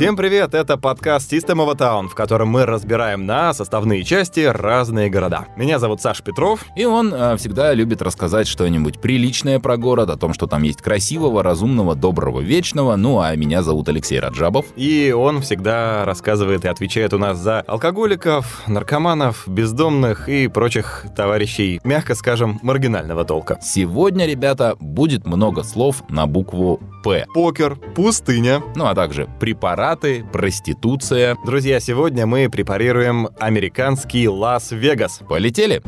Всем привет, это подкаст System of a Town, в котором мы разбираем на составные части разные города. Меня зовут Саша Петров. И он э, всегда любит рассказать что-нибудь приличное про город, о том, что там есть красивого, разумного, доброго, вечного. Ну, а меня зовут Алексей Раджабов. И он всегда рассказывает и отвечает у нас за алкоголиков, наркоманов, бездомных и прочих товарищей, мягко скажем, маргинального толка. Сегодня, ребята, будет много слов на букву «П». Покер, пустыня. Ну, а также препараты, проституция. Друзья, сегодня мы препарируем американский Лас-Вегас. Полетели!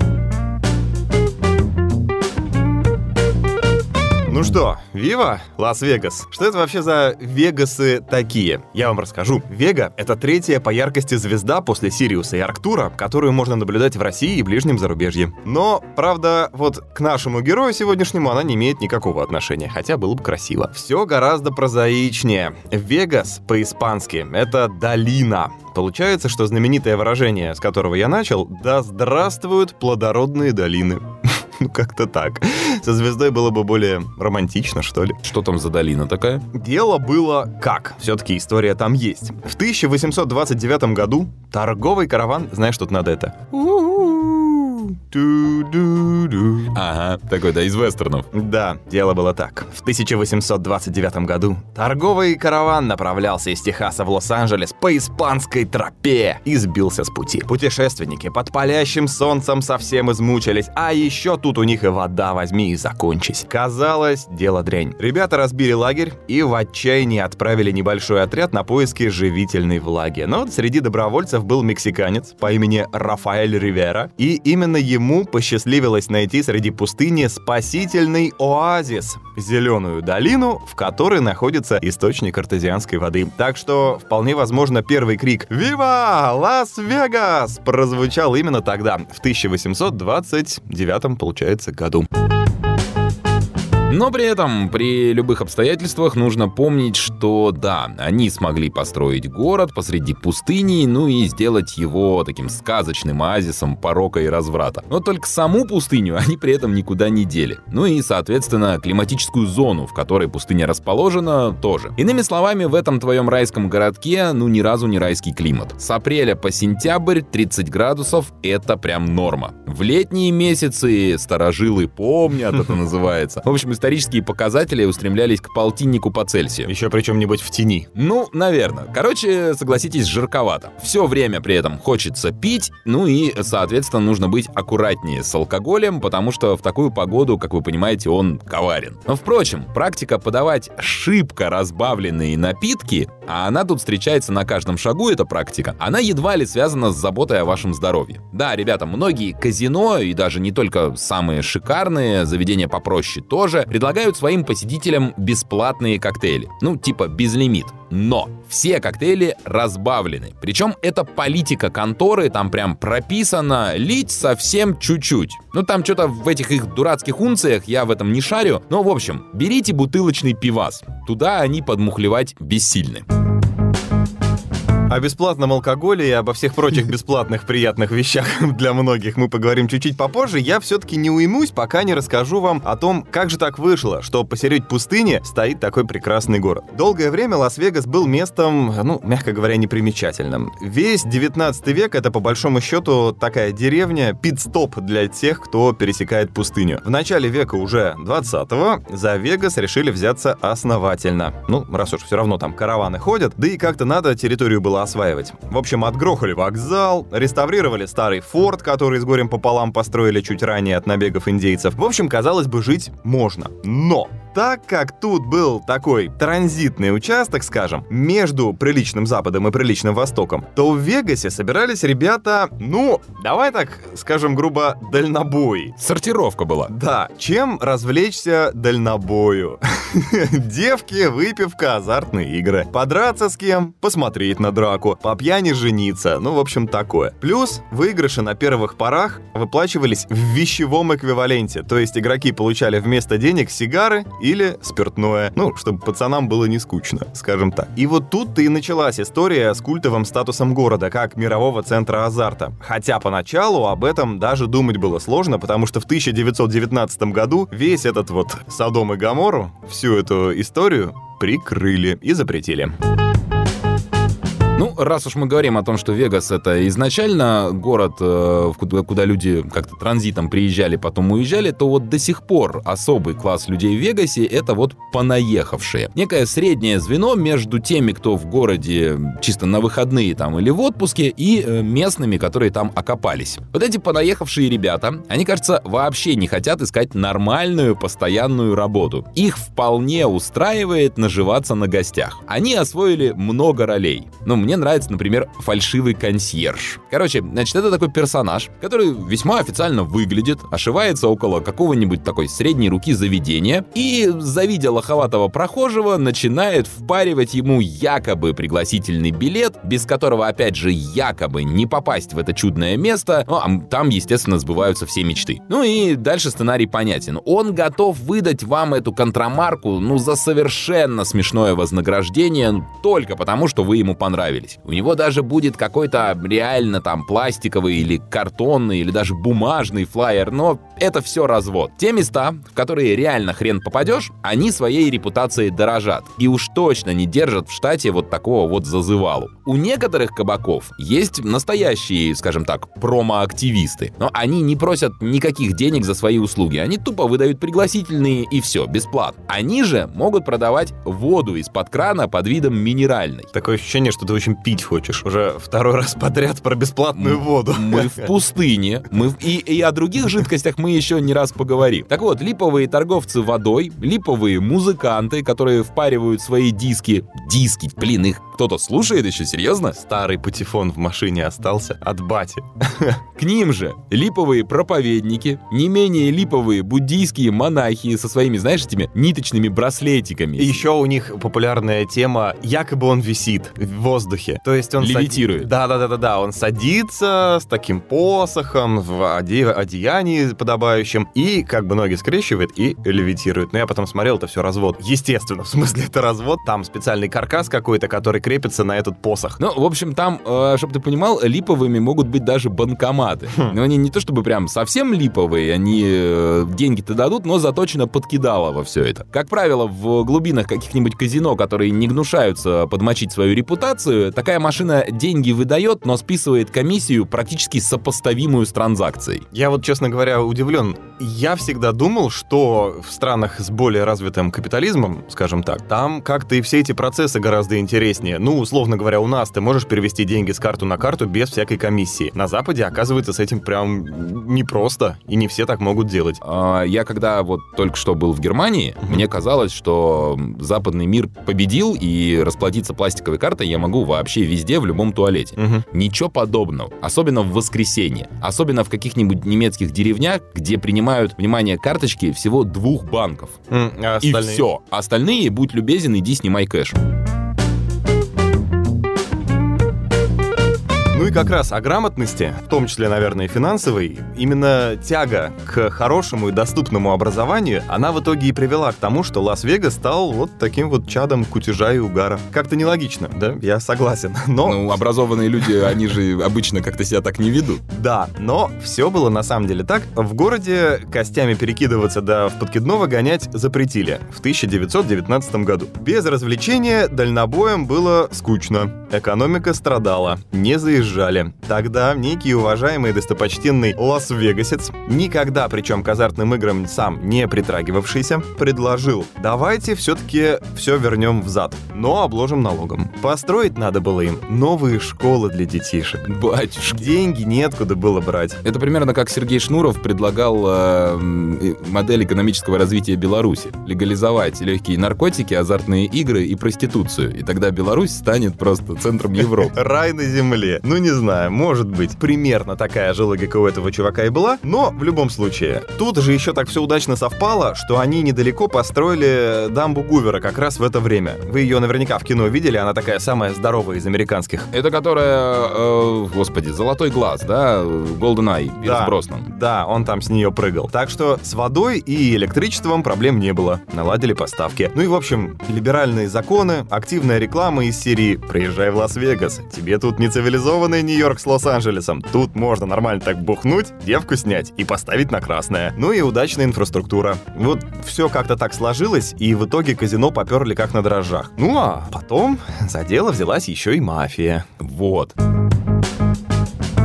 Ну что, Вива, Лас-Вегас. Что это вообще за Вегасы такие? Я вам расскажу. Вега — это третья по яркости звезда после Сириуса и Арктура, которую можно наблюдать в России и ближнем зарубежье. Но, правда, вот к нашему герою сегодняшнему она не имеет никакого отношения, хотя было бы красиво. Все гораздо прозаичнее. Вегас по-испански — это долина. Получается, что знаменитое выражение, с которого я начал, «Да здравствуют плодородные долины». Ну, как-то так. Со звездой было бы более романтично, что ли. Что там за долина такая? Дело было как. Все-таки история там есть. В 1829 году торговый караван... Знаешь, что надо это? Ага, такой, да, из вестернов. Да, дело было так. В 1829 году торговый караван направлялся из Техаса в Лос-Анджелес по испанской тропе и сбился с пути. Путешественники под палящим солнцем совсем измучились, а еще тут у них и вода возьми и закончись. Казалось, дело дрянь. Ребята разбили лагерь и в отчаянии отправили небольшой отряд на поиски живительной влаги. Но среди добровольцев был мексиканец по имени Рафаэль Ривера, и именно ему посчастливилось найти среди пустыни спасительный оазис — зеленую долину, в которой находится источник артезианской воды. Так что, вполне возможно, первый крик «Вива! Лас-Вегас!» прозвучал именно тогда, в 1829, получается, году. Но при этом, при любых обстоятельствах нужно помнить, что да, они смогли построить город посреди пустыни, ну и сделать его таким сказочным оазисом порока и разврата. Но только саму пустыню они при этом никуда не дели. Ну и, соответственно, климатическую зону, в которой пустыня расположена, тоже. Иными словами, в этом твоем райском городке, ну ни разу не райский климат. С апреля по сентябрь 30 градусов — это прям норма. В летние месяцы старожилы помнят, это называется. В общем, исторические показатели устремлялись к полтиннику по Цельсию. Еще причем нибудь в тени. Ну, наверное. Короче, согласитесь, жарковато. Все время при этом хочется пить, ну и, соответственно, нужно быть аккуратнее с алкоголем, потому что в такую погоду, как вы понимаете, он коварен. Но, впрочем, практика подавать шибко разбавленные напитки, а она тут встречается на каждом шагу, эта практика, она едва ли связана с заботой о вашем здоровье. Да, ребята, многие казино, и даже не только самые шикарные, заведения попроще тоже, предлагают своим посетителям бесплатные коктейли. Ну, типа безлимит. Но все коктейли разбавлены. Причем это политика конторы, там прям прописано лить совсем чуть-чуть. Ну там что-то в этих их дурацких унциях, я в этом не шарю. Но в общем, берите бутылочный пивас. Туда они подмухлевать бессильны. О бесплатном алкоголе и обо всех прочих бесплатных приятных вещах для многих мы поговорим чуть-чуть попозже. Я все-таки не уймусь, пока не расскажу вам о том, как же так вышло, что посередине пустыни стоит такой прекрасный город. Долгое время Лас-Вегас был местом, ну, мягко говоря, непримечательным. Весь 19 век это, по большому счету, такая деревня, пит-стоп для тех, кто пересекает пустыню. В начале века уже 20-го за Вегас решили взяться основательно. Ну, раз уж все равно там караваны ходят, да и как-то надо территорию было осваивать. В общем, отгрохали вокзал, реставрировали старый форт, который с горем пополам построили чуть ранее от набегов индейцев. В общем, казалось бы, жить можно. Но так как тут был такой транзитный участок, скажем, между приличным Западом и приличным Востоком, то в Вегасе собирались ребята, ну, давай так скажем грубо, дальнобой. Сортировка была. Да, чем развлечься дальнобою? Девки, выпивка, азартные игры. Подраться с кем? Посмотреть на драку. По пьяни жениться. Ну, в общем, такое. Плюс выигрыши на первых порах выплачивались в вещевом эквиваленте. То есть игроки получали вместо денег сигары или спиртное. Ну, чтобы пацанам было не скучно, скажем так. И вот тут-то и началась история с культовым статусом города, как мирового центра азарта. Хотя поначалу об этом даже думать было сложно, потому что в 1919 году весь этот вот Содом и Гамору, всю эту историю прикрыли и запретили. Ну, раз уж мы говорим о том, что Вегас это изначально город, э, куда, люди как-то транзитом приезжали, потом уезжали, то вот до сих пор особый класс людей в Вегасе это вот понаехавшие. Некое среднее звено между теми, кто в городе чисто на выходные там или в отпуске, и э, местными, которые там окопались. Вот эти понаехавшие ребята, они, кажется, вообще не хотят искать нормальную постоянную работу. Их вполне устраивает наживаться на гостях. Они освоили много ролей. Ну, мне нравится, например, фальшивый консьерж. Короче, значит, это такой персонаж, который весьма официально выглядит, ошивается около какого-нибудь такой средней руки заведения и, завидя лоховатого прохожего, начинает впаривать ему якобы пригласительный билет, без которого, опять же, якобы не попасть в это чудное место. Ну, а там, естественно, сбываются все мечты. Ну и дальше сценарий понятен. Он готов выдать вам эту контрамарку, ну, за совершенно смешное вознаграждение, ну, только потому, что вы ему понравились. У него даже будет какой-то реально там пластиковый или картонный, или даже бумажный флаер, но это все развод. Те места, в которые реально хрен попадешь, они своей репутацией дорожат. И уж точно не держат в штате вот такого вот зазывалу. У некоторых кабаков есть настоящие, скажем так, промо-активисты. Но они не просят никаких денег за свои услуги. Они тупо выдают пригласительные и все, бесплатно. Они же могут продавать воду из-под крана под видом минеральной. Такое ощущение, что ты очень пить хочешь. Уже второй раз подряд про бесплатную воду. Мы в пустыне. Мы в- и, и о других жидкостях мы еще не раз поговорим. Так вот, липовые торговцы водой, липовые музыканты, которые впаривают свои диски. Диски, блин, их кто-то слушает еще, серьезно? Старый патефон в машине остался от бати. К ним же липовые проповедники, не менее липовые буддийские монахи со своими, знаешь, этими ниточными браслетиками. И еще у них популярная тема, якобы он висит в воздухе. То есть он... Левитирует. Да, да, да, да, да. Он садится с таким посохом в оде- одеянии подобающем и как бы ноги скрещивает и левитирует. Но я потом смотрел, это все развод. Естественно, в смысле это развод. Там специальный каркас какой-то, который крепится на этот посох. Ну, в общем, там, чтобы ты понимал, липовыми могут быть даже банкоматы. Но они не то чтобы прям совсем липовые, они э, деньги-то дадут, но заточено подкидало во все это. Как правило, в глубинах каких-нибудь казино, которые не гнушаются подмочить свою репутацию, такая машина деньги выдает, но списывает комиссию практически сопоставимую с транзакцией. Я вот, честно говоря, удивлен. Я всегда думал, что в странах с более развитым капитализмом, скажем так, там как-то и все эти процессы гораздо интереснее. Ну, условно говоря, у нас ты можешь перевести деньги с карты на карту без всякой комиссии. На Западе, оказывается, с этим прям непросто, и не все так могут делать. А, Я когда вот только что был в Германии, Мгм. мне казалось, что западный мир победил, и расплатиться пластиковой картой я могу вообще везде, в любом туалете. Мгм. Ничего подобного. Особенно в воскресенье. Особенно в каких-нибудь немецких деревнях, где принимают, внимание, карточки всего двух банков. М, а И остальные? все. Остальные, будь любезен, иди снимай кэш. Как раз о грамотности, в том числе, наверное, и финансовой, именно тяга к хорошему и доступному образованию, она в итоге и привела к тому, что Лас-Вегас стал вот таким вот чадом кутежа и угара. Как-то нелогично, да? Я согласен. Но Ну, образованные люди, они же обычно как-то себя так не ведут. Да, но все было на самом деле так. В городе костями перекидываться да в подкидного гонять запретили в 1919 году. Без развлечения дальнобоем было скучно. Экономика страдала, не заезжали. Тогда некий уважаемый достопочтенный Лас-Вегасец, никогда причем к азартным играм сам не притрагивавшийся, предложил, давайте все-таки все вернем взад, но обложим налогом. Построить надо было им новые школы для детишек. Батюшки. Деньги неоткуда было брать. Это примерно как Сергей Шнуров предлагал э, модель экономического развития Беларуси. Легализовать легкие наркотики, азартные игры и проституцию. И тогда Беларусь станет просто центром Европы. Рай на земле. Ну, не знаю, может быть. Примерно такая же логика у этого чувака и была. Но, в любом случае, тут же еще так все удачно совпало, что они недалеко построили дамбу Гувера как раз в это время. Вы ее наверняка в кино видели, она такая самая здоровая из американских. Это которая, э, господи, золотой глаз, да? Golden Eye, Да. Броснан. Да, он там с нее прыгал. Так что с водой и электричеством проблем не было. Наладили поставки. Ну и, в общем, либеральные законы, активная реклама из серии «Приезжай в Лас-Вегас, тебе тут не цивилизованные сравнивая Нью-Йорк с Лос-Анджелесом, тут можно нормально так бухнуть, девку снять и поставить на красное. Ну и удачная инфраструктура. Вот все как-то так сложилось, и в итоге казино поперли как на дрожжах. Ну а потом за дело взялась еще и мафия. Вот.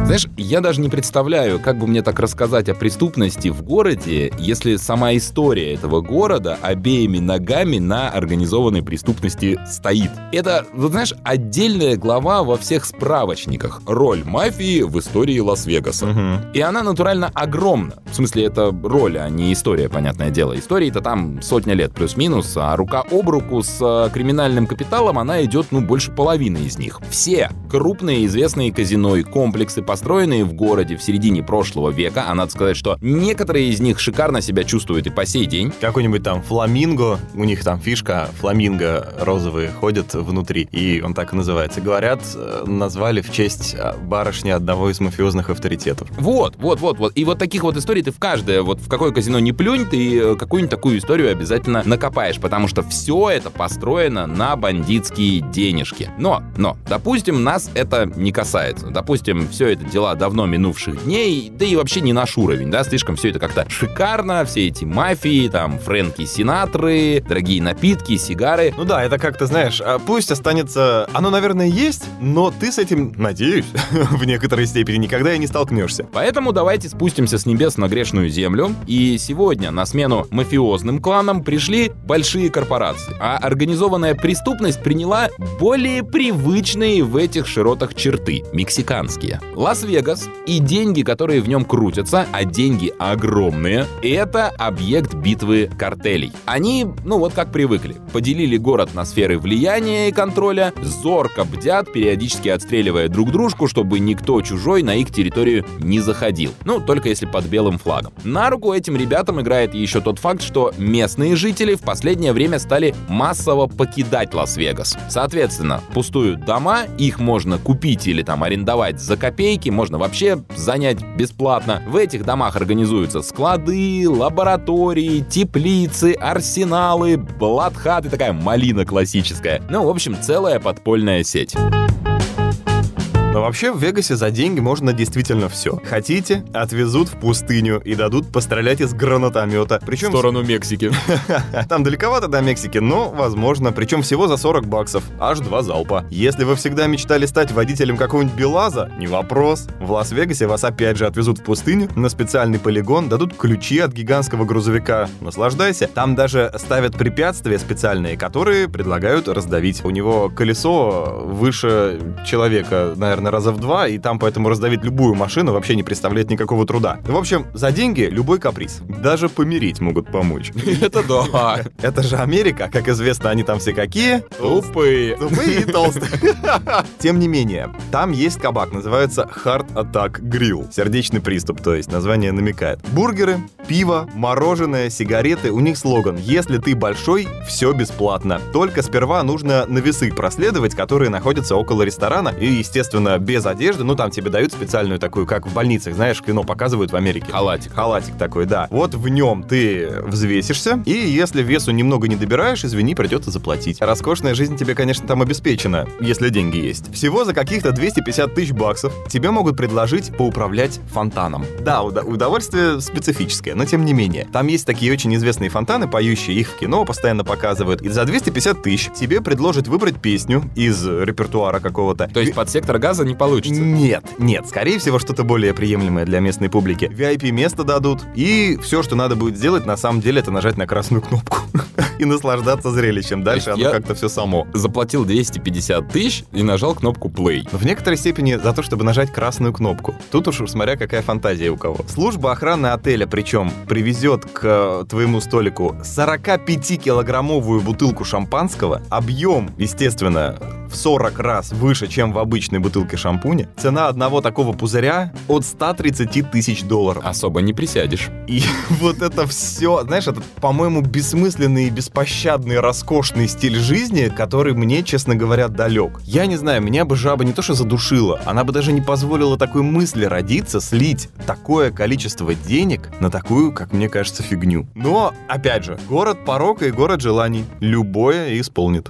Знаешь, я даже не представляю, как бы мне так рассказать о преступности в городе, если сама история этого города обеими ногами на организованной преступности стоит. Это, вот знаешь, отдельная глава во всех справочниках. Роль мафии в истории Лас-Вегаса. Угу. И она натурально огромна. В смысле, это роль, а не история, понятное дело. Истории-то там сотня лет плюс-минус, а рука об руку с э, криминальным капиталом, она идет, ну, больше половины из них. Все крупные известные казино и комплексы, построенные в городе в середине прошлого века, а надо сказать, что некоторые из них шикарно себя чувствуют и по сей день. Какой-нибудь там фламинго, у них там фишка, фламинго розовые ходят внутри, и он так и называется. Говорят, э, назвали в честь э, барышни одного из мафиозных авторитетов. Вот, вот, вот, вот. И вот таких вот историй ты в каждое, вот в какое казино не плюнь, ты э, какую-нибудь такую историю обязательно накопаешь, потому что все это построено на бандитские денежки. Но, но, допустим, нас это не касается. Допустим, все это дела давно минувших дней, да и вообще не наш уровень, да, слишком все это как-то шикарно, все эти мафии, там, Фрэнки Синатры, дорогие напитки, сигары. Ну да, это как-то, знаешь, а пусть останется... Оно, наверное, есть, но ты с этим, надеюсь, в некоторой степени никогда и не столкнешься. Поэтому давайте спустимся с небес на грешную землю, и сегодня на смену мафиозным кланам пришли большие корпорации, а организованная преступность приняла более привычные в этих широтах черты — мексиканские. Лас-Вегас и деньги, которые в нем крутятся, а деньги огромные, это объект битвы картелей. Они, ну вот как привыкли, поделили город на сферы влияния и контроля, зорко бдят, периодически отстреливая друг дружку, чтобы никто чужой на их территорию не заходил. Ну, только если под белым флагом. На руку этим ребятам играет еще тот факт, что местные жители в последнее время стали массово покидать Лас-Вегас. Соответственно, пустуют дома, их можно купить или там арендовать за копейки, можно вообще занять бесплатно. В этих домах организуются склады, лаборатории, теплицы, арсеналы, блатхаты, такая малина классическая. Ну, в общем, целая подпольная сеть. Но вообще в Вегасе за деньги можно действительно все. Хотите, отвезут в пустыню и дадут пострелять из гранатомета. Причем... В сторону Мексики. Там далековато до Мексики, но возможно. Причем всего за 40 баксов. Аж два залпа. Если вы всегда мечтали стать водителем какого-нибудь Белаза, не вопрос. В Лас-Вегасе вас опять же отвезут в пустыню, на специальный полигон, дадут ключи от гигантского грузовика. Наслаждайся. Там даже ставят препятствия специальные, которые предлагают раздавить. У него колесо выше человека, наверное, раза в два, и там поэтому раздавить любую машину вообще не представляет никакого труда. В общем, за деньги любой каприз. Даже помирить могут помочь. Это да. Это же Америка, как известно, они там все какие? Тупые. Тупые и толстые. Тем не менее, там есть кабак, называется Heart Attack Grill. Сердечный приступ, то есть название намекает. Бургеры, пиво, мороженое, сигареты. У них слоган «Если ты большой, все бесплатно». Только сперва нужно на весы проследовать, которые находятся около ресторана. И, естественно, без одежды. Ну, там тебе дают специальную такую, как в больницах, знаешь, кино показывают в Америке. Халатик. Халатик такой, да. Вот в нем ты взвесишься, и если весу немного не добираешь, извини, придется заплатить. Роскошная жизнь тебе, конечно, там обеспечена, если деньги есть. Всего за каких-то 250 тысяч баксов тебе могут предложить поуправлять фонтаном. Да, уда- удовольствие специфическое, но тем не менее. Там есть такие очень известные фонтаны, поющие, их в кино постоянно показывают. И за 250 тысяч тебе предложат выбрать песню из репертуара какого-то. То есть под сектор газа не получится. Нет, нет, скорее всего, что-то более приемлемое для местной публики. VIP-место дадут, и все, что надо будет сделать, на самом деле, это нажать на красную кнопку и наслаждаться зрелищем. Дальше оно как-то все само. Заплатил 250 тысяч и нажал кнопку play. В некоторой степени за то, чтобы нажать красную кнопку. Тут уж смотря какая фантазия у кого. Служба охраны отеля, причем, привезет к э, твоему столику 45-килограммовую бутылку шампанского. Объем, естественно, в 40 раз выше, чем в обычной бутылке шампуня. Цена одного такого пузыря от 130 тысяч долларов. Особо не присядешь. И вот это все, знаешь, этот, по-моему, бессмысленный и беспощадный, роскошный стиль жизни, который мне, честно говоря, далек. Я не знаю, меня бы жаба не то что задушила, она бы даже не позволила такой мысли родиться, слить такое количество денег на такую, как мне кажется, фигню. Но, опять же, город порока и город желаний. Любое исполнит.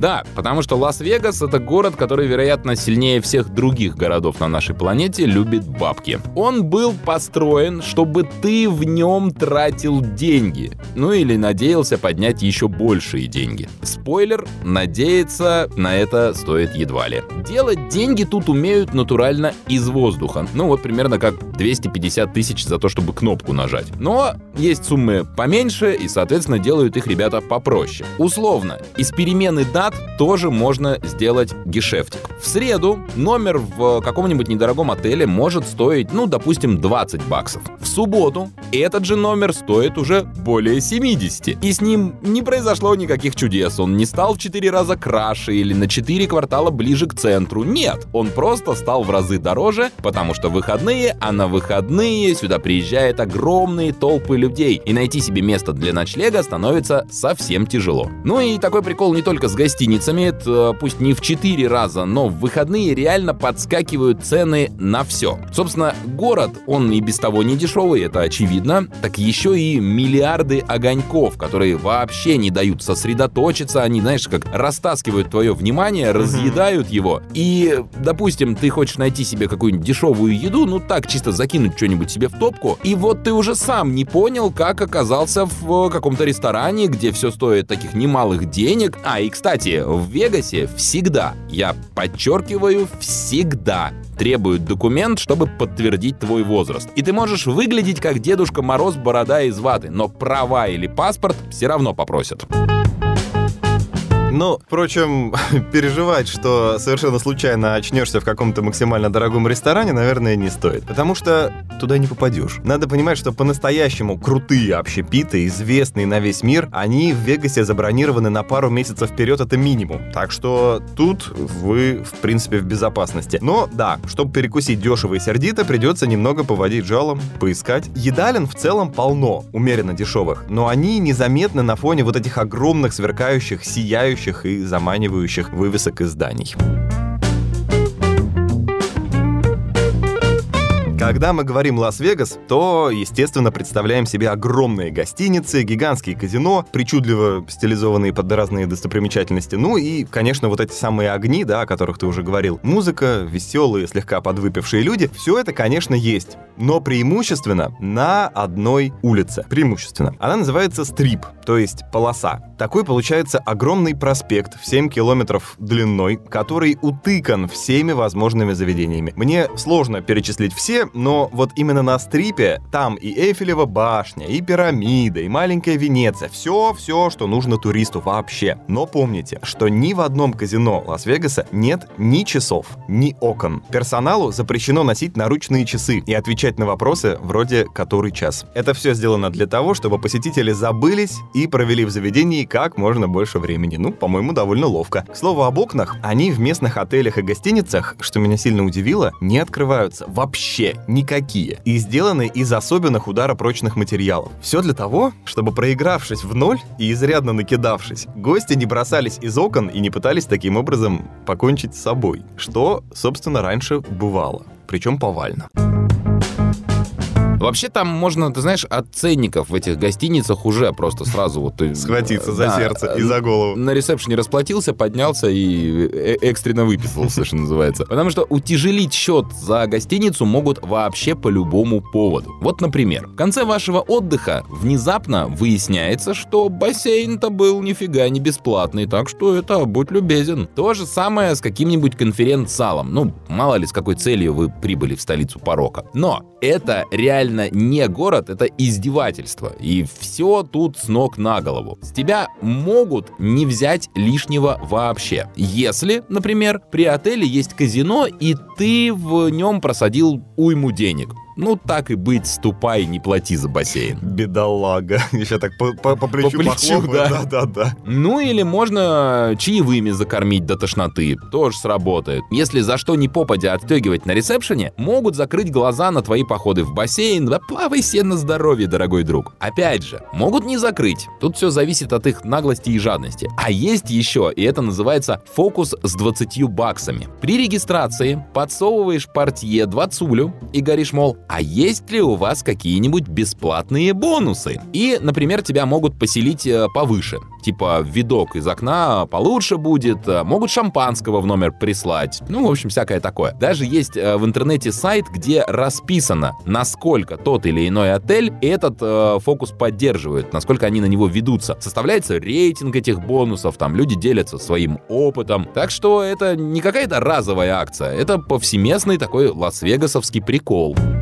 Да, потому что Лас-Вегас — это город, который, вероятно, сильнее всех других городов на нашей планете любит бабки. Он был построен, чтобы ты в нем тратил деньги. Ну или надеялся поднять еще большие деньги. Спойлер, надеяться на это стоит едва ли. Делать деньги тут умеют натурально из воздуха. Ну вот примерно как 250 тысяч за то, чтобы кнопку нажать. Но есть суммы поменьше, и, соответственно, делают их ребята попроще. Условно, из перемены дат тоже можно сделать гешефтик. В среду номер в каком-нибудь недорогом отеле может стоить, ну, допустим, 20 баксов. В субботу этот же номер стоит уже более 70. И с ним не произошло никаких чудес. Он не стал в 4 раза краше или на 4 квартала ближе к центру. Нет, он просто стал в разы дороже, потому что выходные, а на выходные сюда приезжают огромные толпы людей. И найти себе место для ночлега становится совсем тяжело. Ну и такой прикол не только с гостиницами, это пусть не в 4 раза, но в выходные реально подскакивают цены на все. Собственно, город, он и без того не дешевый, это очевидно, так еще и миллиарды огоньков, которые вообще не дают сосредоточиться, они, знаешь, как растаскивают твое внимание, разъедают его. И, допустим, ты хочешь найти себе какую-нибудь дешевую еду, ну так, чисто закинуть что-нибудь себе в топку, и вот ты уже сам не понял, как оказался в каком-то ресторане, где все стоит таких немалых денег. А, и, кстати, в Вегасе всегда, я подчеркиваю, всегда требуют документ, чтобы подтвердить твой возраст. И ты можешь выглядеть как Дедушка Мороз борода из ваты, но права или паспорт все равно попросят. Ну, впрочем, переживать, что совершенно случайно очнешься в каком-то максимально дорогом ресторане, наверное, не стоит. Потому что туда не попадешь. Надо понимать, что по-настоящему крутые общепиты, известные на весь мир, они в Вегасе забронированы на пару месяцев вперед, это минимум. Так что тут вы, в принципе, в безопасности. Но да, чтобы перекусить дешево и сердито, придется немного поводить жалом, поискать. Едалин в целом полно, умеренно дешевых, но они незаметны на фоне вот этих огромных, сверкающих, сияющих и заманивающих вывесок и Когда мы говорим Лас-Вегас, то, естественно, представляем себе огромные гостиницы, гигантские казино, причудливо стилизованные под разные достопримечательности, ну и, конечно, вот эти самые огни, да, о которых ты уже говорил. Музыка, веселые, слегка подвыпившие люди, все это, конечно, есть, но преимущественно на одной улице. Преимущественно. Она называется Стрип, то есть полоса. Такой получается огромный проспект в 7 километров длиной, который утыкан всеми возможными заведениями. Мне сложно перечислить все, но вот именно на стрипе там и Эйфелева башня, и пирамида, и маленькая Венеция. Все-все, что нужно туристу вообще. Но помните, что ни в одном казино Лас-Вегаса нет ни часов, ни окон. Персоналу запрещено носить наручные часы и отвечать на вопросы вроде «который час?». Это все сделано для того, чтобы посетители забылись и провели в заведении как можно больше времени. Ну, по-моему, довольно ловко. К слову об окнах, они в местных отелях и гостиницах, что меня сильно удивило, не открываются вообще никакие. И сделаны из особенных ударопрочных материалов. Все для того, чтобы проигравшись в ноль и изрядно накидавшись, гости не бросались из окон и не пытались таким образом покончить с собой, что, собственно, раньше бывало. Причем повально. Вообще там можно, ты знаешь, от ценников в этих гостиницах уже просто сразу вот... ты- Схватиться за Да, сердце и за голову. На ресепшене расплатился, поднялся и э- экстренно выписался, что называется. Потому что утяжелить счет за гостиницу могут вообще по любому поводу. Вот, например, в конце вашего отдыха внезапно выясняется, что бассейн-то был нифига не бесплатный, так что это будь любезен. То же самое с каким-нибудь конференц-залом. Ну, мало ли с какой целью вы прибыли в столицу порока. Но это реально не город, это издевательство. И все тут с ног на голову. С тебя могут не взять лишнего вообще. Если, например, при отеле есть казино, и ты в нем просадил уйму денег. Ну, так и быть, ступай, не плати за бассейн. Бедолага. Еще так по, по- по плечу, По плечу, похлопаю. да. Да-да-да. Ну или можно чаевыми закормить до тошноты. Тоже сработает. Если за что ни попадя отстегивать на ресепшене, могут закрыть глаза на твои походы в бассейн. Да плавай себе на здоровье, дорогой друг. Опять же, могут не закрыть. Тут все зависит от их наглости и жадности. А есть еще, и это называется фокус с 20 баксами. При регистрации подсовываешь портье двадцулю и говоришь, мол, а есть ли у вас какие-нибудь бесплатные бонусы? И, например, тебя могут поселить э, повыше. Типа видок из окна получше будет, э, могут шампанского в номер прислать. Ну, в общем, всякое такое. Даже есть э, в интернете сайт, где расписано, насколько тот или иной отель этот э, фокус поддерживает, насколько они на него ведутся. Составляется рейтинг этих бонусов, там люди делятся своим опытом. Так что это не какая-то разовая акция, это повсеместный такой лас-вегасовский прикол. Вот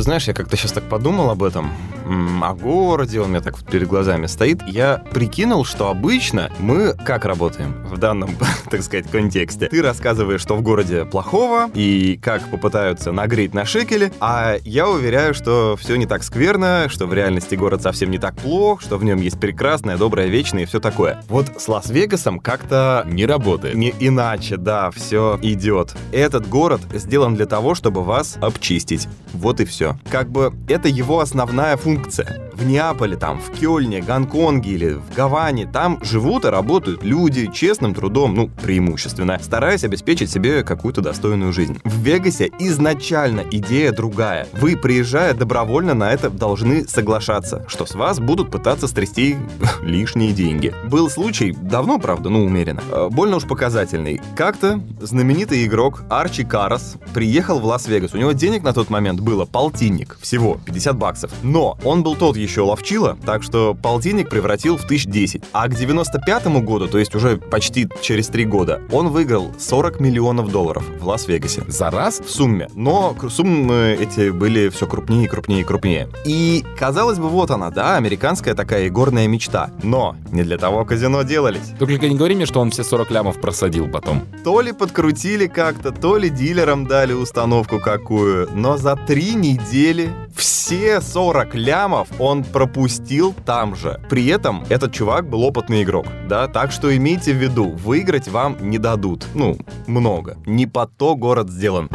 ты знаешь, я как-то сейчас так подумал об этом, о городе, он у меня так перед глазами стоит. Я прикинул, что обычно мы как работаем в данном, так сказать, контексте. Ты рассказываешь, что в городе плохого и как попытаются нагреть на шекели, а я уверяю, что все не так скверно, что в реальности город совсем не так плох, что в нем есть прекрасное, доброе, вечное и все такое. Вот с Лас-Вегасом как-то Не работает. не иначе, да, все идет. Этот город сделан для того, чтобы вас обчистить. Вот и все. Как бы это его основная функция. В Неаполе, там, в Кёльне, Гонконге или в Гаване, там живут и работают люди честным трудом, ну, преимущественно, стараясь обеспечить себе какую-то достойную жизнь. В Вегасе изначально идея другая. Вы, приезжая добровольно на это, должны соглашаться, что с вас будут пытаться стрясти лишние деньги. Был случай, давно, правда, ну, умеренно, э, больно уж показательный. Как-то знаменитый игрок Арчи Карас приехал в Лас-Вегас. У него денег на тот момент было полтинник, всего 50 баксов. Но был тот еще ловчила, так что полтинник превратил в тысяч десять. А к 95 году, то есть уже почти через три года, он выиграл 40 миллионов долларов в Лас-Вегасе. За раз? В сумме. Но суммы эти были все крупнее и крупнее и крупнее. И, казалось бы, вот она, да, американская такая игорная мечта. Но не для того казино делались. Только не говори мне, что он все 40 лямов просадил потом. То ли подкрутили как-то, то ли дилерам дали установку какую, но за три недели все 40 лямов он пропустил там же. При этом этот чувак был опытный игрок, да, так что имейте в виду, выиграть вам не дадут. Ну, много. Не под то город сделан.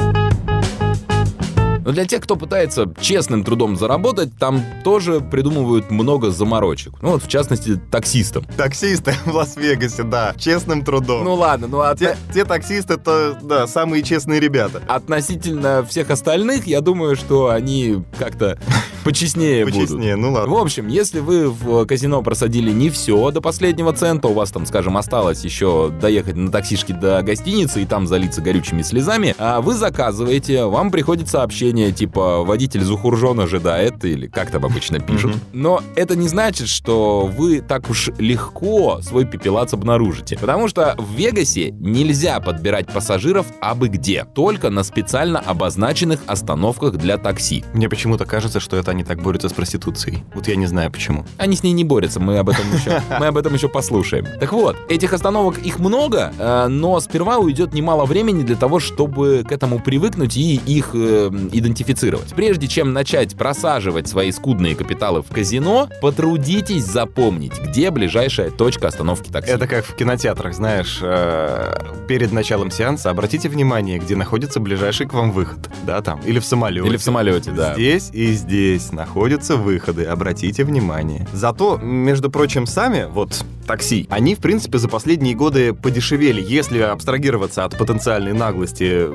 Но для тех, кто пытается честным трудом заработать, там тоже придумывают много заморочек. Ну вот, в частности, таксистам. Таксисты в Лас-Вегасе, да, честным трудом. Ну ладно, ну а те, те таксисты, то, да, самые честные ребята. относительно всех остальных, я думаю, что они как-то почестнее будут. Почестнее, ну В ладно. общем, если вы в казино просадили не все до последнего цента, у вас там, скажем, осталось еще доехать на таксишке до гостиницы и там залиться горючими слезами, а вы заказываете, вам приходит сообщение типа «Водитель Зухуржон ожидает» или как там обычно пишут. Но это не значит, что вы так уж легко свой пепелац обнаружите. Потому что в Вегасе нельзя подбирать пассажиров абы где, только на специально обозначенных остановках для такси. Мне почему-то кажется, что это они так борются с проституцией. Вот я не знаю почему. Они с ней не борются, мы об этом еще, мы об этом еще послушаем. Так вот, этих остановок их много, э, но сперва уйдет немало времени для того, чтобы к этому привыкнуть и их э, идентифицировать. Прежде чем начать просаживать свои скудные капиталы в казино, потрудитесь запомнить, где ближайшая точка остановки такси. Это как в кинотеатрах, знаешь, э, перед началом сеанса обратите внимание, где находится ближайший к вам выход. Да, там. Или в самолете. Или в самолете, да. Здесь и здесь находятся выходы, обратите внимание. Зато, между прочим, сами, вот, такси, они, в принципе, за последние годы подешевели, если абстрагироваться от потенциальной наглости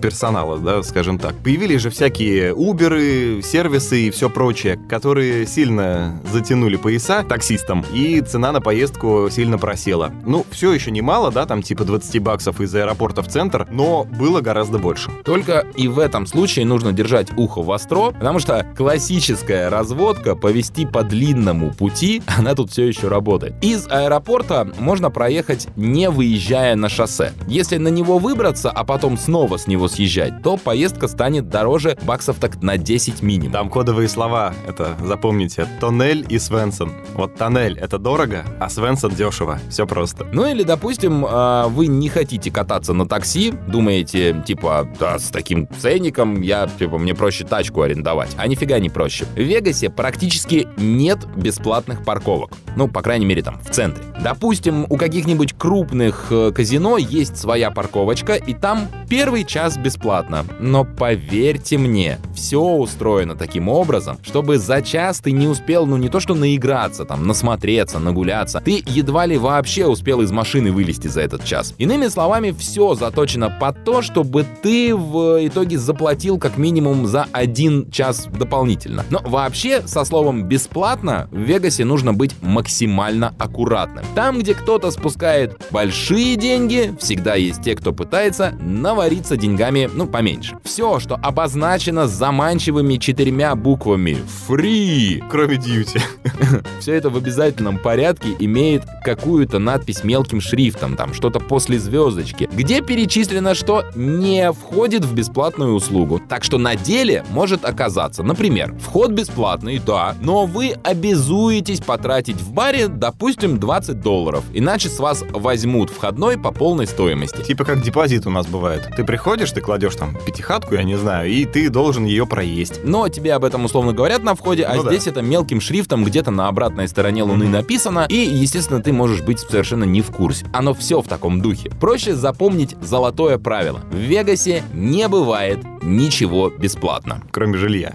персонала, да, скажем так. Появились же всякие Уберы, сервисы и все прочее, которые сильно затянули пояса таксистам, и цена на поездку сильно просела. Ну, все еще немало, да, там типа 20 баксов из аэропорта в центр, но было гораздо больше. Только и в этом случае нужно держать ухо востро, потому что классическая разводка повести по длинному пути, она тут все еще работает. Из аэропорта можно проехать не выезжая на шоссе. Если на него выбраться, а потом снова с него съезжать, то поездка станет дороже баксов так на 10 минимум. Там кодовые слова, это запомните, тоннель и Свенсон. Вот тоннель это дорого, а Свенсон дешево. Все просто. Ну или, допустим, а, вы не хотите кататься на такси, думаете, типа, да, с таким ценником я, типа, мне проще тачку арендовать. А нифига не проще. В Вегасе практически нет бесплатных парковок. Ну, по крайней мере, там, в центре. Допустим, у каких-нибудь крупных э, казино есть своя парковочка, и там первый час бесплатно. Но поверьте мне, все устроено таким образом, чтобы за час ты не успел, ну не то что наиграться, там, насмотреться, нагуляться, ты едва ли вообще успел из машины вылезти за этот час. Иными словами, все заточено под то, чтобы ты в итоге заплатил как минимум за один час дополнительно. Но вообще, со словом «бесплатно» в Вегасе нужно быть максимально аккуратным. Там, где кто-то спускает большие деньги, всегда есть те, кто пытается навариться деньгами, ну, поменьше. Все, что обозначено заманчивыми четырьмя буквами «Free», Кроме дьюти. все это в обязательном порядке имеет какую-то надпись мелким шрифтом, там что-то после звездочки, где перечислено, что не входит в бесплатную услугу. Так что на деле может оказаться, например, вход бесплатный, да, но вы обязуетесь потратить в баре, допустим, 20 долларов, иначе с вас возьмут входной по полной стоимости. Типа как депозит у нас бывает. Ты приходишь, ты кладешь там пятихатку, я не знаю, и ты должен ее проесть. Но тебе об этом условно говорят на входе, а Ну да. здесь это мелким шрифтом где-то на обратной стороне Луны написано, и, естественно, ты можешь быть совершенно не в курсе. Оно все в таком духе. Проще запомнить золотое правило. В Вегасе не бывает ничего бесплатно. кроме жилья.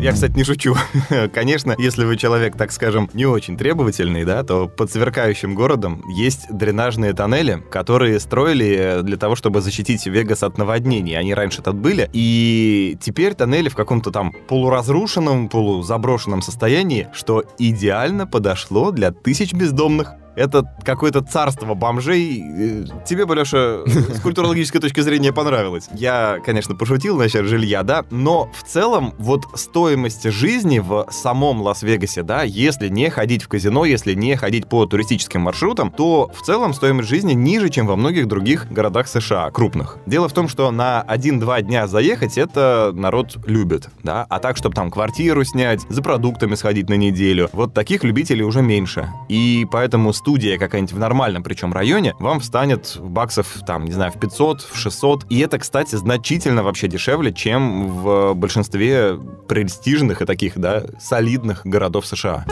Я, кстати, не шучу. Конечно, если вы человек, так скажем, не очень требовательный, да, то под сверкающим городом есть дренажные тоннели, которые строили для того, чтобы защитить Вегас от наводнений. Они раньше тут были. И теперь тоннели в каком-то там полуразрушенном, полузаброшенном состоянии, что идеально подошло для тысяч бездомных. Это какое-то царство бомжей. Э, Тебе бы, Леша, с культурологической точки зрения понравилось. Я, конечно, пошутил насчет жилья, да, но в целом вот стоимость жизни в самом Лас-Вегасе, да, если не ходить в казино, если не ходить по туристическим маршрутам, то в целом стоимость жизни ниже, чем во многих других городах США, крупных. Дело в том, что на 1-2 дня заехать это народ любит, да, а так, чтобы там квартиру снять, за продуктами сходить на неделю, вот таких любителей уже меньше. И поэтому студия какая-нибудь в нормальном причем районе вам встанет баксов, там, не знаю, в 500, в 600. И это, кстати, значительно вообще дешевле, чем в большинстве престижных и таких, да, солидных городов США.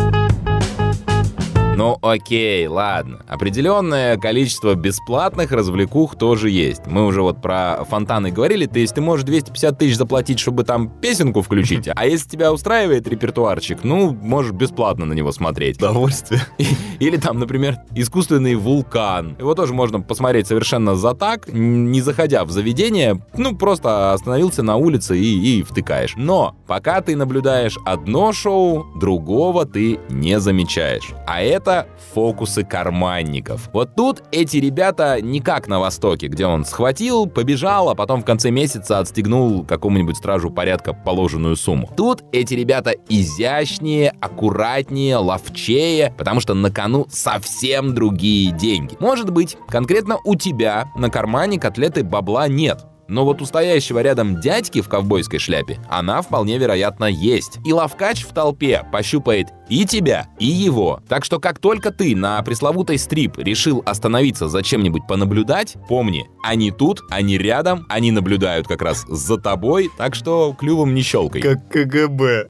Ну окей, ладно. Определенное количество бесплатных развлекух тоже есть. Мы уже вот про фонтаны говорили, то есть ты можешь 250 тысяч заплатить, чтобы там песенку включить, а если тебя устраивает репертуарчик, ну, можешь бесплатно на него смотреть. Удовольствие. Или там, например, искусственный вулкан. Его тоже можно посмотреть совершенно за так, не заходя в заведение, ну, просто остановился на улице и, и втыкаешь. Но пока ты наблюдаешь одно шоу, другого ты не замечаешь. А это фокусы карманников. Вот тут эти ребята не как на Востоке, где он схватил, побежал, а потом в конце месяца отстегнул какому-нибудь стражу порядка положенную сумму. Тут эти ребята изящнее, аккуратнее, ловчее, потому что на кону совсем другие деньги. Может быть, конкретно у тебя на кармане котлеты бабла нет. Но вот у стоящего рядом дядьки в ковбойской шляпе она вполне вероятно есть. И ловкач в толпе пощупает и тебя, и его. Так что как только ты на пресловутой стрип решил остановиться за чем-нибудь понаблюдать, помни, они тут, они рядом, они наблюдают как раз за тобой, так что клювом не щелкай. Как КГБ.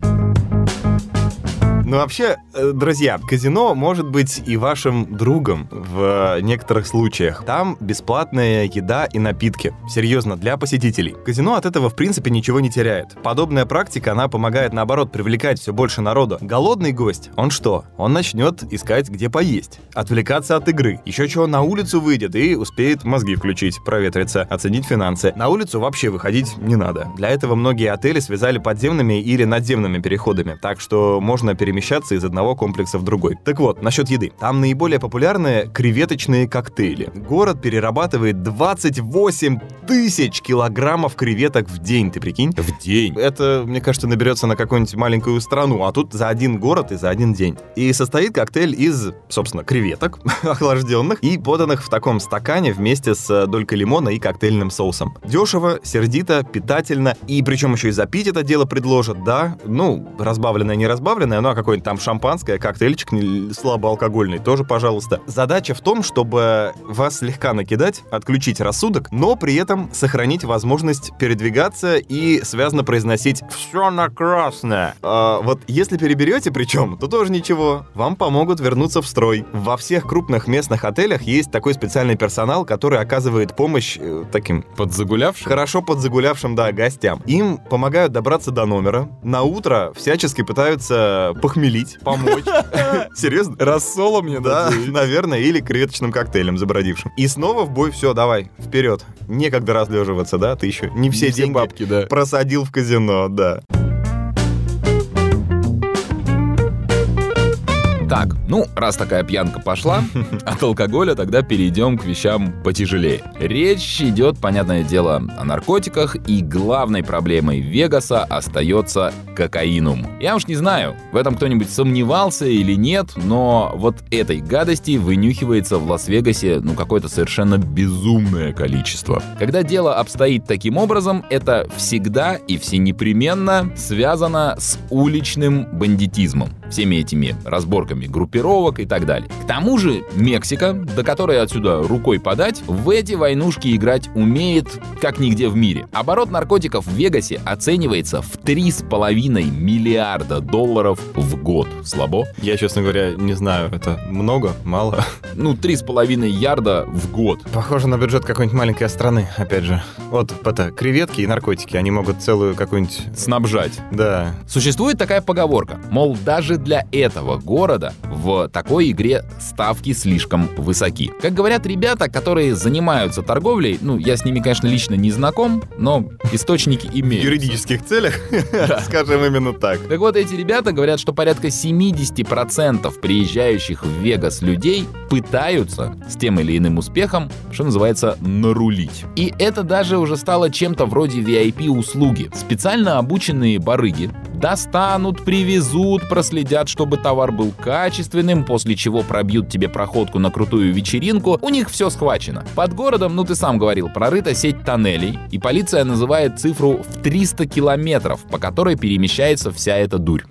Ну, вообще, э, друзья, казино может быть и вашим другом в некоторых случаях. Там бесплатная еда и напитки. Серьезно, для посетителей. Казино от этого, в принципе, ничего не теряет. Подобная практика, она помогает, наоборот, привлекать все больше народу. Голодный гость, он что? Он начнет искать, где поесть. Отвлекаться от игры. Еще чего, на улицу выйдет и успеет мозги включить, проветриться, оценить финансы. На улицу вообще выходить не надо. Для этого многие отели связали подземными или надземными переходами. Так что можно перемещаться из одного комплекса в другой. Так вот, насчет еды. Там наиболее популярны креветочные коктейли. Город перерабатывает 28 тысяч килограммов креветок в день, ты прикинь? В день. Это, мне кажется, наберется на какую-нибудь маленькую страну, а тут за один город и за один день. И состоит коктейль из, собственно, креветок, охлажденных и поданных в таком стакане вместе с долькой лимона и коктейльным соусом. Дешево, сердито, питательно, и причем еще и запить это дело предложат, да, ну, разбавленное, не разбавленное, но о каком какое-нибудь там шампанское, коктейльчик слабоалкогольный, тоже, пожалуйста. Задача в том, чтобы вас слегка накидать, отключить рассудок, но при этом сохранить возможность передвигаться и связно произносить «все на красное». А, вот если переберете причем, то тоже ничего, вам помогут вернуться в строй. Во всех крупных местных отелях есть такой специальный персонал, который оказывает помощь э, таким Подзагулявший? хорошо подзагулявшим, да, гостям. Им помогают добраться до номера. На утро всячески пытаются похмелить, помочь. Серьезно? Рассола мне Да, наверное, или креветочным коктейлем забродившим. И снова в бой, все, давай, вперед. Некогда разлеживаться, да, ты еще не все Все деньги бабки, да. просадил в казино, да. Так, ну, раз такая пьянка пошла, от алкоголя тогда перейдем к вещам потяжелее. Речь идет, понятное дело, о наркотиках, и главной проблемой Вегаса остается кокаинум. Я уж не знаю, в этом кто-нибудь сомневался или нет, но вот этой гадости вынюхивается в Лас-Вегасе, ну, какое-то совершенно безумное количество. Когда дело обстоит таким образом, это всегда и всенепременно связано с уличным бандитизмом. Всеми этими разборками группировок и так далее. К тому же Мексика, до которой отсюда рукой подать, в эти войнушки играть умеет как нигде в мире. Оборот наркотиков в Вегасе оценивается в 3,5 миллиарда долларов в год. Слабо? Я, честно говоря, не знаю, это много, мало. Ну, 3,5 ярда в год. Похоже на бюджет какой-нибудь маленькой страны, опять же. Вот это, креветки и наркотики, они могут целую какую-нибудь... Снабжать. Да, Существует такая поговорка, мол, даже для этого города в такой игре ставки слишком высоки. Как говорят ребята, которые занимаются торговлей, ну, я с ними, конечно, лично не знаком, но источники в имеют. юридических целях, скажем именно так. Так вот, эти ребята говорят, что порядка 70% приезжающих в Вегас людей пытаются с тем или иным успехом, что называется, нарулить. И это даже уже стало чем-то вроде VIP-услуги. Специально обученные барыги достанут, привезут, проследят, чтобы товар был качественным, после чего пробьют тебе проходку на крутую вечеринку. У них все схвачено. Под городом, ну ты сам говорил, прорыта сеть тоннелей, и полиция называет цифру в 300 километров, по которой перемещается вся эта дурь.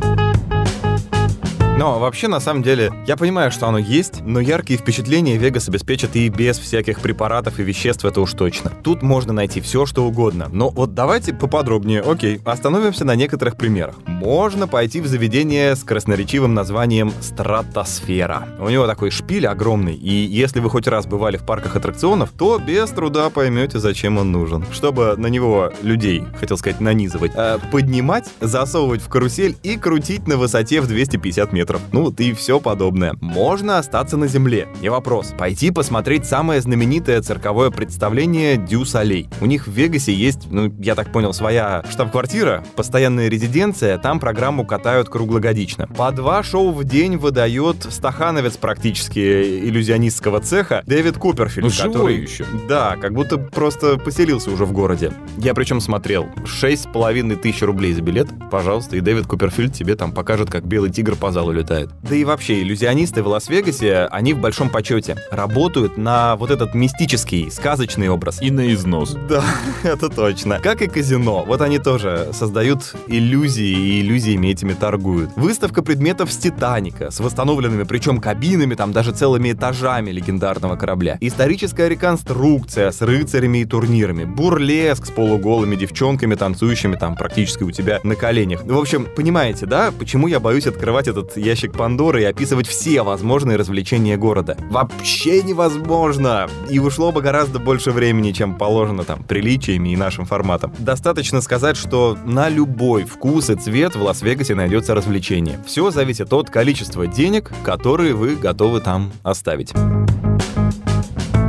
Но вообще, на самом деле, я понимаю, что оно есть, но яркие впечатления Вегас обеспечит и без всяких препаратов и веществ, это уж точно. Тут можно найти все, что угодно. Но вот давайте поподробнее, окей, остановимся на некоторых примерах. Можно пойти в заведение с красноречивым названием «Стратосфера». У него такой шпиль огромный, и если вы хоть раз бывали в парках аттракционов, то без труда поймете, зачем он нужен. Чтобы на него людей, хотел сказать, нанизывать, э, поднимать, засовывать в карусель и крутить на высоте в 250 метров. Ну вот и все подобное. Можно остаться на земле, не вопрос. Пойти посмотреть самое знаменитое цирковое представление Дю Солей. У них в Вегасе есть, ну, я так понял, своя штаб-квартира, постоянная резиденция, там программу катают круглогодично. По два шоу в день выдает стахановец практически иллюзионистского цеха Дэвид Куперфильд, Ну, который... еще. Да, как будто просто поселился уже в городе. Я причем смотрел. Шесть с половиной тысяч рублей за билет. Пожалуйста, и Дэвид Куперфильд тебе там покажет, как белый тигр по залу летает. Да и вообще, иллюзионисты в Лас-Вегасе, они в большом почете. Работают на вот этот мистический, сказочный образ. И на износ. Да, это точно. Как и казино. Вот они тоже создают иллюзии и иллюзиями этими торгуют. Выставка предметов с Титаника, с восстановленными, причем кабинами, там даже целыми этажами легендарного корабля. Историческая реконструкция с рыцарями и турнирами. Бурлеск с полуголыми девчонками, танцующими там практически у тебя на коленях. В общем, понимаете, да, почему я боюсь открывать этот ящик Пандоры и описывать все возможные развлечения города? Вообще невозможно! И ушло бы гораздо больше времени, чем положено там приличиями и нашим форматом. Достаточно сказать, что на любой вкус и цвет в Лас-Вегасе найдется развлечение. Все зависит от количества денег, которые вы готовы там оставить.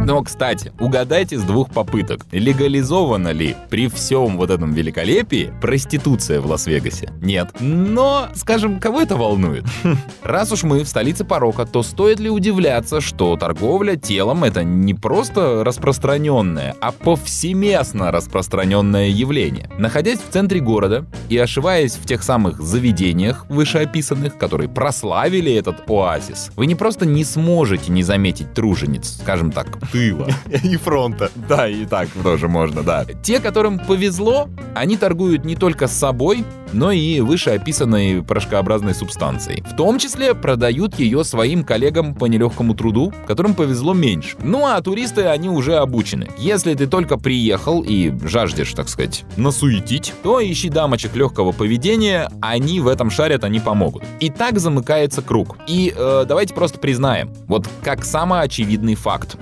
Но, кстати, угадайте с двух попыток, легализована ли при всем вот этом великолепии проституция в Лас-Вегасе? Нет. Но, скажем, кого это волнует? Раз уж мы в столице порока, то стоит ли удивляться, что торговля телом это не просто распространенное, а повсеместно распространенное явление. Находясь в центре города и ошиваясь в тех самых заведениях вышеописанных, которые прославили этот оазис, вы не просто не сможете не заметить тружениц, скажем так, тыла. И фронта. Да, и так тоже можно, да. Те, которым повезло, они торгуют не только с собой, но и вышеописанной порошкообразной субстанцией. В том числе продают ее своим коллегам по нелегкому труду, которым повезло меньше. Ну а туристы, они уже обучены. Если ты только приехал и жаждешь, так сказать, насуетить, то ищи дамочек легкого поведения, они в этом шарят, они помогут. И так замыкается круг. И э, давайте просто признаем, вот как самый очевидный факт.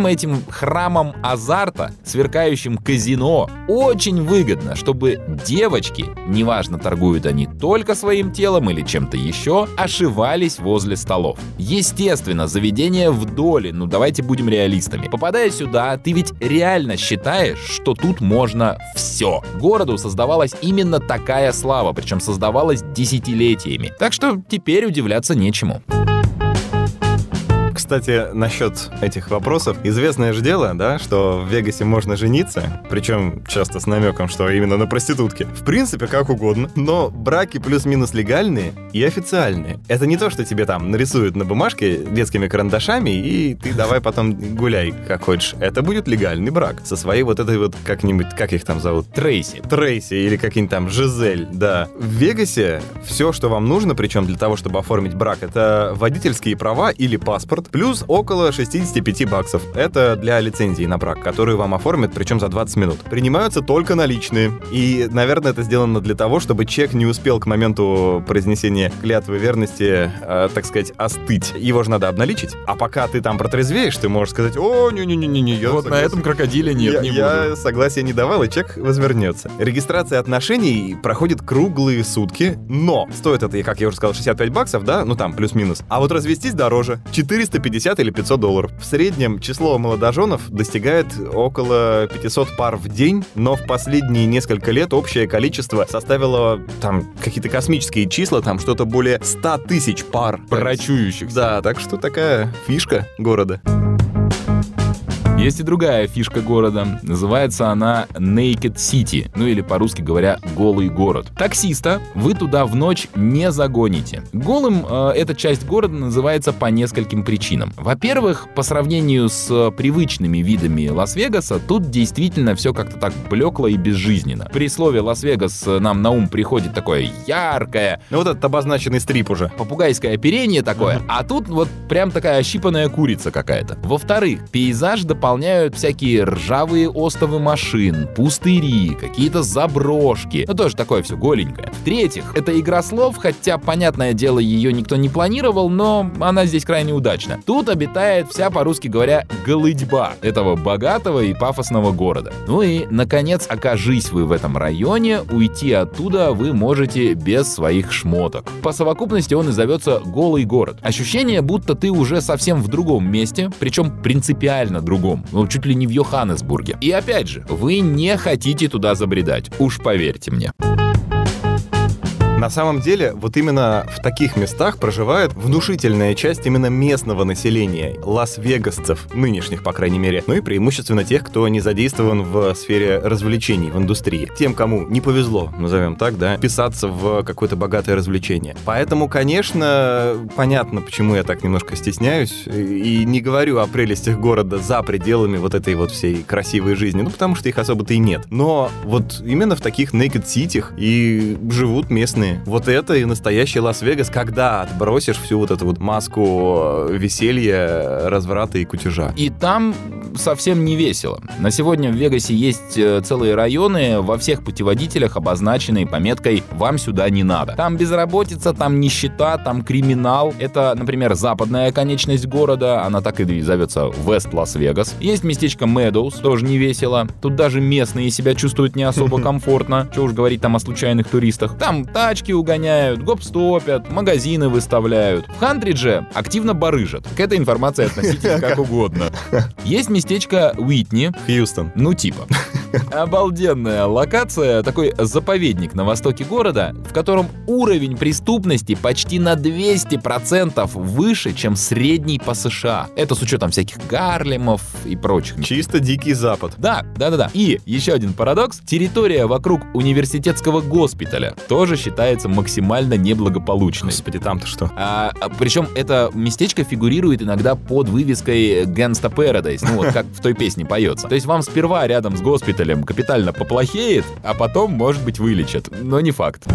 Всем этим храмам азарта, сверкающим казино, очень выгодно, чтобы девочки, неважно, торгуют они только своим телом или чем-то еще, ошивались возле столов. Естественно, заведение в доле, ну давайте будем реалистами. Попадая сюда, ты ведь реально считаешь, что тут можно все. Городу создавалась именно такая слава, причем создавалась десятилетиями. Так что теперь удивляться нечему. Кстати, насчет этих вопросов. Известное же дело, да, что в Вегасе можно жениться, причем часто с намеком, что именно на проститутке. В принципе, как угодно. Но браки плюс-минус легальные и официальные. Это не то, что тебе там нарисуют на бумажке детскими карандашами, и ты давай потом гуляй, как хочешь. Это будет легальный брак со своей вот этой вот как-нибудь, как их там зовут? Трейси. Трейси или какие-нибудь там Жизель, да. В Вегасе все, что вам нужно, причем для того, чтобы оформить брак, это водительские права или паспорт, плюс около 65 баксов. Это для лицензии на брак, которую вам оформят, причем за 20 минут. Принимаются только наличные. И, наверное, это сделано для того, чтобы чек не успел к моменту произнесения клятвы верности, э, так сказать, остыть. Его же надо обналичить. А пока ты там протрезвеешь, ты можешь сказать, о, не-не-не-не, я Вот на согласен». этом крокодиле нет, я, не я буду. согласия не давал, и чек возвернется. Регистрация отношений проходит круглые сутки, но стоит это, как я уже сказал, 65 баксов, да, ну там плюс-минус. А вот развестись дороже, 450 или 500 долларов. В среднем число молодоженов достигает около 500 пар в день, но в последние несколько лет общее количество составило там какие-то космические числа, там что-то более 100 тысяч пар. Прочующихся. Да, так что такая фишка города. Есть и другая фишка города. Называется она Naked City, ну или по-русски говоря, голый город. Таксиста вы туда в ночь не загоните. Голым э, эта часть города называется по нескольким причинам. Во-первых, по сравнению с привычными видами Лас-Вегаса, тут действительно все как-то так блекло и безжизненно. При слове Лас-Вегас нам на ум приходит такое яркое, Ну вот этот обозначенный стрип уже. попугайское оперение такое, а тут вот прям такая ощипанная курица какая-то. Во-вторых, пейзаж дополняют всякие ржавые остовы машин, пустыри, какие-то заброшки. Ну, тоже такое все голенькое. В-третьих, это игра слов, хотя, понятное дело, ее никто не планировал, но она здесь крайне удачна. Тут обитает вся, по-русски говоря, голыдьба этого богатого и пафосного города. Ну и, наконец, окажись вы в этом районе, уйти оттуда вы можете без своих шмоток. По совокупности он и зовется «Голый город». Ощущение, будто ты уже совсем в другом месте, причем принципиально другом, ну чуть ли не в Йоханнесбурге. И опять же, вы не хотите туда забредать, уж поверьте мне. На самом деле, вот именно в таких местах проживает внушительная часть именно местного населения, лас-вегасцев, нынешних, по крайней мере, ну и преимущественно тех, кто не задействован в сфере развлечений, в индустрии. Тем, кому не повезло, назовем так, да, писаться в какое-то богатое развлечение. Поэтому, конечно, понятно, почему я так немножко стесняюсь и не говорю о прелестях города за пределами вот этой вот всей красивой жизни, ну потому что их особо-то и нет. Но вот именно в таких naked ситях и живут местные. Вот это и настоящий Лас-Вегас, когда отбросишь всю вот эту вот маску э, веселья, разврата и кутежа. И там совсем не весело. На сегодня в Вегасе есть э, целые районы, во всех путеводителях обозначенные пометкой «Вам сюда не надо». Там безработица, там нищета, там криминал. Это, например, западная конечность города, она так и зовется Вест Лас-Вегас. Есть местечко Медоуз, тоже не весело. Тут даже местные себя чувствуют не особо комфортно. Что уж говорить там о случайных туристах. Там тачки угоняют, гоп-стопят, магазины выставляют. В Хантридже активно барыжат. К этой информации относитесь как угодно. Есть местечко Уитни, Хьюстон. ну типа. Обалденная локация, такой заповедник на востоке города, в котором уровень преступности почти на 200% выше, чем средний по США. Это с учетом всяких Гарлемов и прочих. Чисто дикий запад. Да, да, да, да. И еще один парадокс. Территория вокруг университетского госпиталя тоже считается максимально неблагополучной. Господи, там-то что? А, а, причем это местечко фигурирует иногда под вывеской Gangsta Paradise, ну вот как в той песне поется. То есть вам сперва рядом с госпиталем капитально поплохеет, а потом, может быть, вылечат. Но не факт.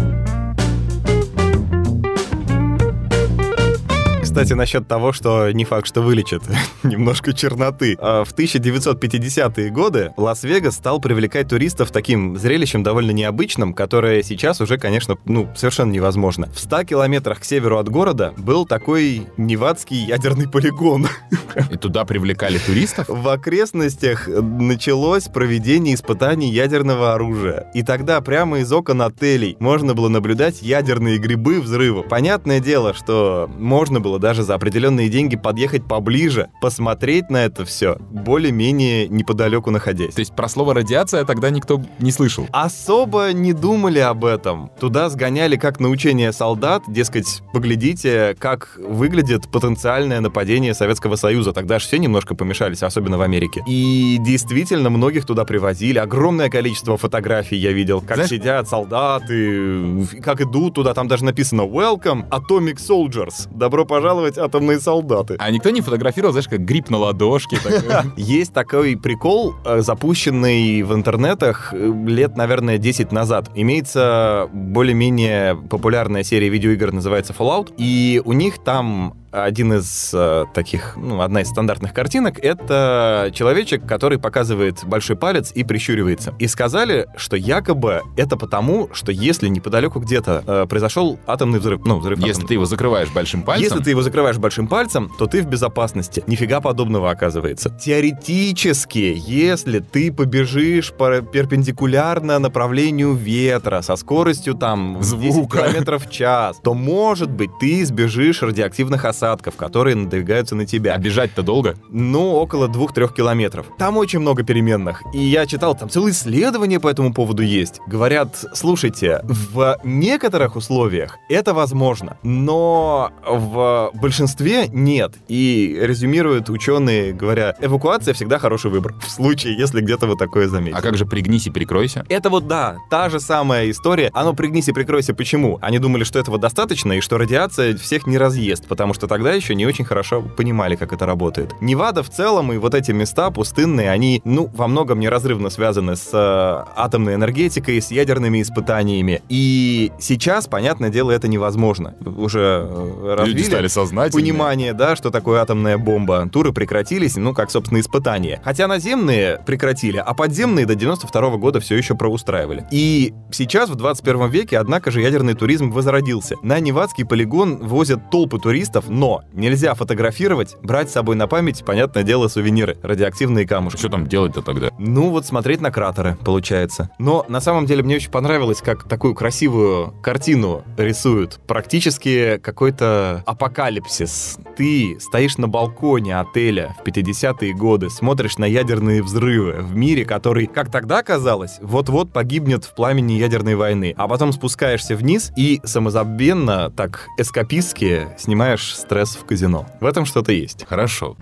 Кстати, насчет того, что не факт, что вылечит. Немножко черноты. А В 1950-е годы Лас-Вегас стал привлекать туристов таким зрелищем довольно необычным, которое сейчас уже, конечно, ну, совершенно невозможно. В 100 километрах к северу от города был такой невадский ядерный полигон. И туда привлекали туристов? В окрестностях началось проведение испытаний ядерного оружия. И тогда прямо из окон отелей можно было наблюдать ядерные грибы взрыва. Понятное дело, что можно было даже за определенные деньги подъехать поближе, посмотреть на это все, более-менее неподалеку находясь. То есть про слово радиация тогда никто не слышал? Особо не думали об этом. Туда сгоняли как на учение солдат, дескать, поглядите, как выглядит потенциальное нападение Советского Союза. Тогда же все немножко помешались, особенно в Америке. И действительно, многих туда привозили. Огромное количество фотографий я видел, как Знаешь- сидят солдаты, как идут туда. Там даже написано «Welcome Atomic Soldiers». Добро пожаловать, атомные солдаты. А никто не фотографировал, знаешь, как гриб на ладошке. Есть такой прикол, э, запущенный в интернетах э, лет, наверное, 10 назад. Имеется более-менее популярная серия видеоигр, называется Fallout, и у них там один из э, таких, ну, одна из стандартных картинок, это человечек, который показывает большой палец и прищуривается. И сказали, что якобы это потому, что если неподалеку где-то э, произошел атомный взрыв, ну, взрыв Если атомного- ты его закрываешь большим пальцем, если ты его закрываешь большим пальцем, то ты в безопасности. Нифига подобного оказывается. Теоретически, если ты побежишь по- перпендикулярно направлению ветра со скоростью там в 10 Звука. километров в час, то, может быть, ты избежишь радиоактивных осадков, которые надвигаются на тебя. а бежать-то долго? Ну, около 2-3 километров. Там очень много переменных. И я читал, там целые исследования по этому поводу есть. Говорят, слушайте, в некоторых условиях это возможно, но в большинстве нет. И резюмируют ученые, говоря, эвакуация всегда хороший выбор. В случае, если где-то вы такое заметили. А как же пригнись и прикройся? Это вот да, та же самая история. Оно пригнись и прикройся. Почему? Они думали, что этого достаточно и что радиация всех не разъест, потому что тогда еще не очень хорошо понимали, как это работает. Невада в целом и вот эти места пустынные, они, ну, во многом неразрывно связаны с э, атомной энергетикой, с ядерными испытаниями. И сейчас, понятное дело, это невозможно. Уже э, развили Люди стали сознательными. понимание, да, что такое атомная бомба. Туры прекратились, ну, как, собственно, испытания. Хотя наземные прекратили, а подземные до 92 года все еще проустраивали. И сейчас, в 21 веке, однако же, ядерный туризм возродился. На Невадский полигон возят толпы туристов, но нельзя фотографировать, брать с собой на память, понятное дело, сувениры, радиоактивные камушки. Что там делать-то тогда? Ну, вот смотреть на кратеры, получается. Но на самом деле мне очень понравилось, как такую красивую картину рисуют. Практически какой-то апокалипсис. Ты стоишь на балконе отеля в 50-е годы, смотришь на ядерные взрывы в мире, который, как тогда казалось, вот-вот погибнет в пламени ядерной войны. А потом спускаешься вниз и самозабвенно, так эскапистски, снимаешь стресс в казино. В этом что-то есть. Хорошо.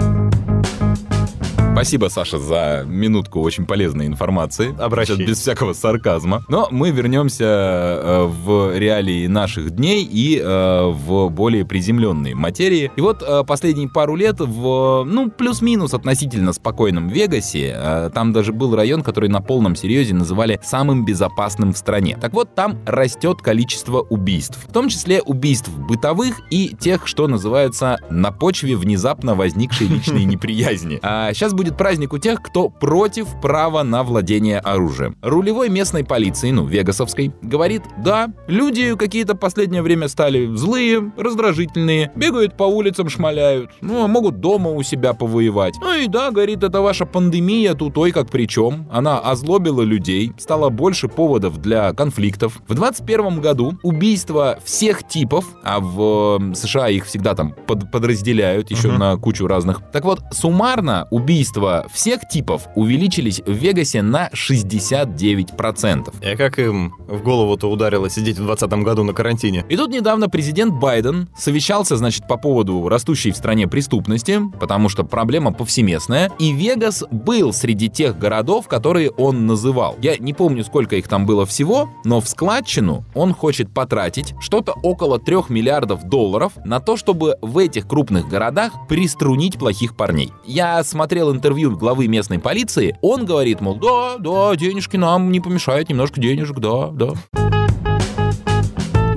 Спасибо, Саша, за минутку очень полезной информации. Обращайтесь. Без всякого сарказма. Но мы вернемся э, в реалии наших дней и э, в более приземленные материи. И вот э, последние пару лет в, ну, плюс-минус относительно спокойном Вегасе, там даже был район, который на полном серьезе называли самым безопасным в стране. Так вот, там растет количество убийств. В том числе убийств бытовых и тех, что называются на почве внезапно возникшей личной неприязни. А сейчас будет праздник у тех, кто против права на владение оружием. Рулевой местной полиции, ну, вегасовской, говорит, да, люди какие-то последнее время стали злые, раздражительные, бегают по улицам, шмаляют, ну, а могут дома у себя повоевать. Ну и да, говорит, это ваша пандемия тут ой как при чем. Она озлобила людей, стало больше поводов для конфликтов. В 21 году убийства всех типов, а в э, США их всегда там под- подразделяют еще Мгм. на кучу разных. Так вот, суммарно убийств убийства всех типов увеличились в Вегасе на 69%. И как им в голову-то ударило сидеть в 2020 году на карантине? И тут недавно президент Байден совещался, значит, по поводу растущей в стране преступности, потому что проблема повсеместная, и Вегас был среди тех городов, которые он называл. Я не помню, сколько их там было всего, но в складчину он хочет потратить что-то около 3 миллиардов долларов на то, чтобы в этих крупных городах приструнить плохих парней. Я смотрел интервью главы местной полиции, он говорит, мол, да, да, денежки нам не помешают, немножко денежек, да, да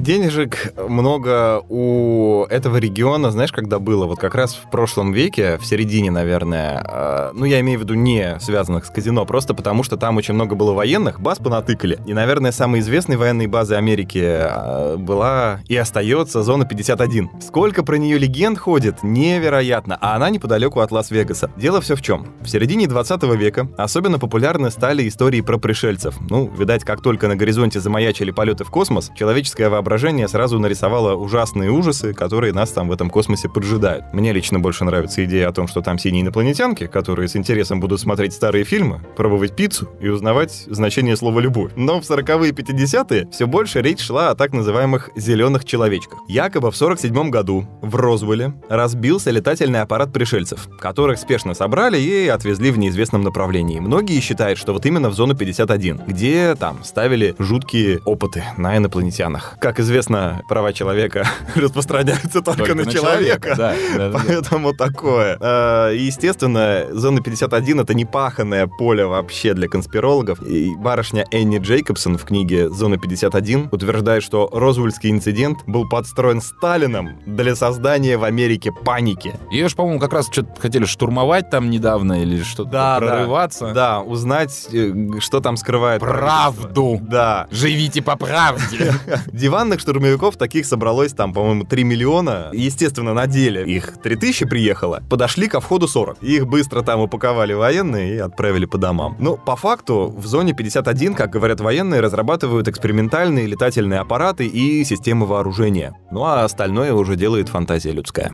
денежек много у этого региона, знаешь, когда было? Вот как раз в прошлом веке, в середине, наверное, э, ну, я имею в виду не связанных с казино, просто потому что там очень много было военных, баз понатыкали. И, наверное, самой известной военной базой Америки э, была и остается зона 51. Сколько про нее легенд ходит, невероятно, а она неподалеку от Лас-Вегаса. Дело все в чем. В середине 20 века особенно популярны стали истории про пришельцев. Ну, видать, как только на горизонте замаячили полеты в космос, человеческое воображение воображение сразу нарисовало ужасные ужасы, которые нас там в этом космосе поджидают. Мне лично больше нравится идея о том, что там синие инопланетянки, которые с интересом будут смотреть старые фильмы, пробовать пиццу и узнавать значение слова «любовь». Но в 40-е и 50-е все больше речь шла о так называемых «зеленых человечках». Якобы в 47 году в Розвелле разбился летательный аппарат пришельцев, которых спешно собрали и отвезли в неизвестном направлении. Многие считают, что вот именно в зону 51, где там ставили жуткие опыты на инопланетянах. Как известно, права человека распространяются только, только на, на человека. человека. Да, да, Поэтому да. такое. А, естественно, зона 51 — это не паханное поле вообще для конспирологов. И барышня Энни Джейкобсон в книге «Зона 51» утверждает, что Розвельский инцидент был подстроен Сталином для создания в Америке паники. Ее же, по-моему, как раз что-то хотели штурмовать там недавно или что-то да, прорываться. Да, да, узнать, э, что там скрывает. Правду! Да. Живите по правде! Диванных Военных штурмовиков таких собралось там, по-моему, 3 миллиона. Естественно, на деле их 3000 приехало. Подошли ко входу 40. Их быстро там упаковали военные и отправили по домам. Но по факту в зоне 51, как говорят военные, разрабатывают экспериментальные летательные аппараты и системы вооружения. Ну а остальное уже делает фантазия людская.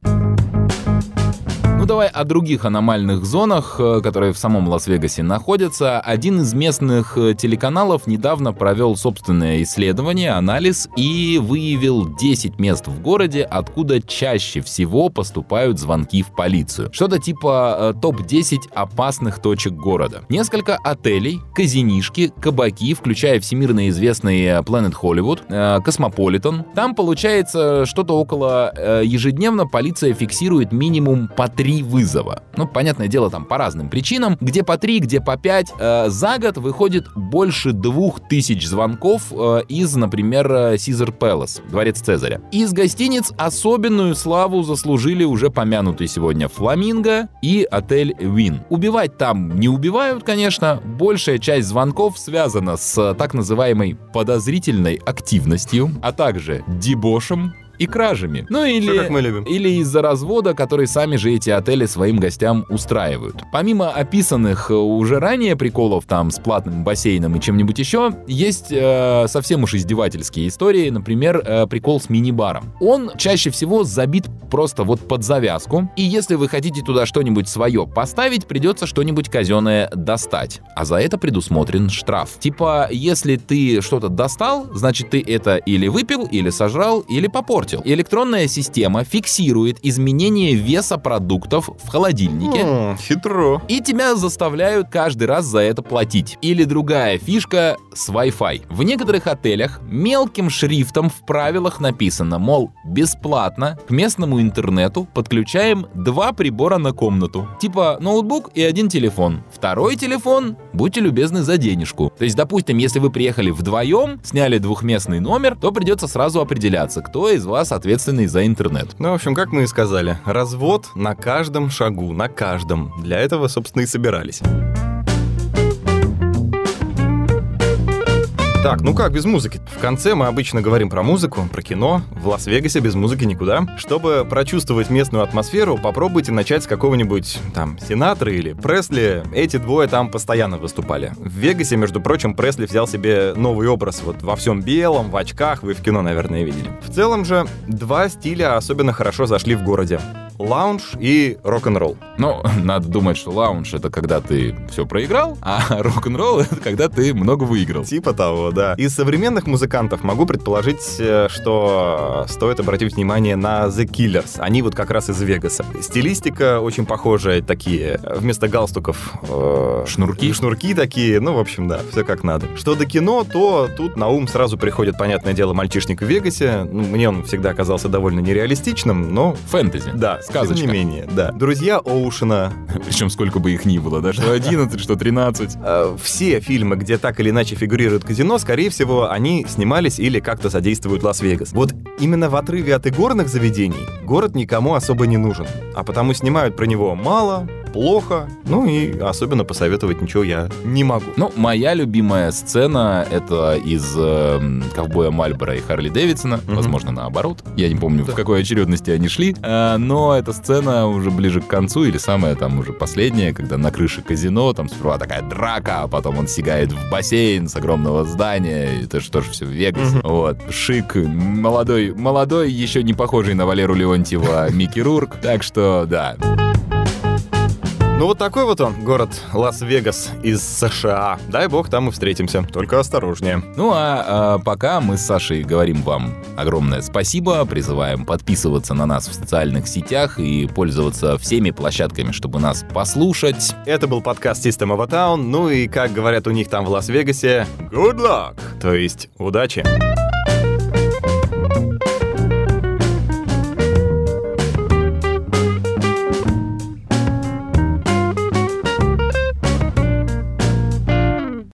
Ну давай о других аномальных зонах, э, которые в самом Лас-Вегасе находятся. Один из местных э, телеканалов недавно провел собственное исследование, анализ и выявил 10 мест в городе, откуда чаще всего поступают звонки в полицию. Что-то типа э, топ-10 опасных точек города. Несколько отелей, казинишки, кабаки, включая всемирно известный Planet Hollywood, Cosmopolitan. Там получается что-то около ежедневно полиция фиксирует минимум по 3 три вызова. Ну, понятное дело, там по разным причинам. Где по три, где по пять. Э, за год выходит больше двух тысяч звонков э, из, например, Сизер Пэлас, дворец Цезаря. Из гостиниц особенную славу заслужили уже помянутый сегодня Фламинго и отель Вин. Убивать там не убивают, конечно. Большая часть звонков связана с так называемой подозрительной активностью, а также дебошем, и кражами. Ну или, Все, как мы любим. или из-за развода, который сами же эти отели своим гостям устраивают. Помимо описанных э, уже ранее приколов там с платным бассейном и чем-нибудь еще, есть э, совсем уж издевательские истории, например, э, прикол с мини-баром. Он чаще всего забит просто вот под завязку, и если вы хотите туда что-нибудь свое поставить, придется что-нибудь казенное достать. А за это предусмотрен штраф. Типа, если ты что-то достал, значит ты это или выпил, или сожрал, или попортил электронная система фиксирует изменение веса продуктов в холодильнике. М, хитро. И тебя заставляют каждый раз за это платить. Или другая фишка с Wi-Fi. В некоторых отелях мелким шрифтом в правилах написано, мол, бесплатно к местному интернету подключаем два прибора на комнату. Типа ноутбук и один телефон. Второй телефон, будьте любезны, за денежку. То есть, допустим, если вы приехали вдвоем, сняли двухместный номер, то придется сразу определяться, кто из вас ответственный за интернет. Ну, в общем, как мы и сказали, развод на каждом шагу, на каждом. Для этого, собственно, и собирались. Так, ну как без музыки? В конце мы обычно говорим про музыку, про кино. В Лас-Вегасе без музыки никуда. Чтобы прочувствовать местную атмосферу, попробуйте начать с какого-нибудь там Синатра или Пресли. Эти двое там постоянно выступали. В Вегасе, между прочим, Пресли взял себе новый образ вот во всем белом, в очках, вы в кино, наверное, видели. В целом же, два стиля особенно хорошо зашли в городе. Лаунж и рок-н-ролл. Ну, надо думать, что лаунж — это когда ты все проиграл, а рок-н-ролл — это когда ты много выиграл. Типа того, да. Из современных музыкантов могу предположить, э, что стоит обратить внимание на The Killers. Они вот как раз из Вегаса. Стилистика очень похожая, такие, вместо галстуков... э, Шнурки? Шнурки такие, ну, в общем, да, все как надо. Что до кино, то тут на ум сразу приходит, понятное дело, «Мальчишник в Вегасе». Ну, мне он всегда оказался довольно нереалистичным, но... Фэнтези. Да, Сказочка. тем не менее, да. «Друзья Оушена», Причем сколько бы их ни было, да, что 11, что 13. Э, все фильмы, где так или иначе фигурирует казино, скорее всего, они снимались или как-то содействуют Лас-Вегас. Вот именно в отрыве от игорных заведений город никому особо не нужен, а потому снимают про него мало, плохо, ну и особенно посоветовать ничего я не могу. Ну, моя любимая сцена — это из э, «Ковбоя Мальбора» и Харли Дэвидсона. Мгм. Возможно, наоборот. Я не помню, в какой очередности они шли. Э, но эта сцена уже ближе к концу, или самая там уже последняя, когда на крыше казино, там сперва такая драка, а потом он сигает в бассейн с огромного здания. Это же тоже все в Вегасе. Мгм. Вот. Шик, молодой, молодой, еще не похожий на Валеру Леонтьева Микки Рурк. Так что, да. Ну вот такой вот он, город Лас-Вегас из США. Дай бог, там мы встретимся. Только осторожнее. Ну а, а, пока мы с Сашей говорим вам огромное спасибо, призываем подписываться на нас в социальных сетях и пользоваться всеми площадками, чтобы нас послушать. Это был подкаст System of a Town. Ну и, как говорят у них там в Лас-Вегасе, good luck, то есть удачи.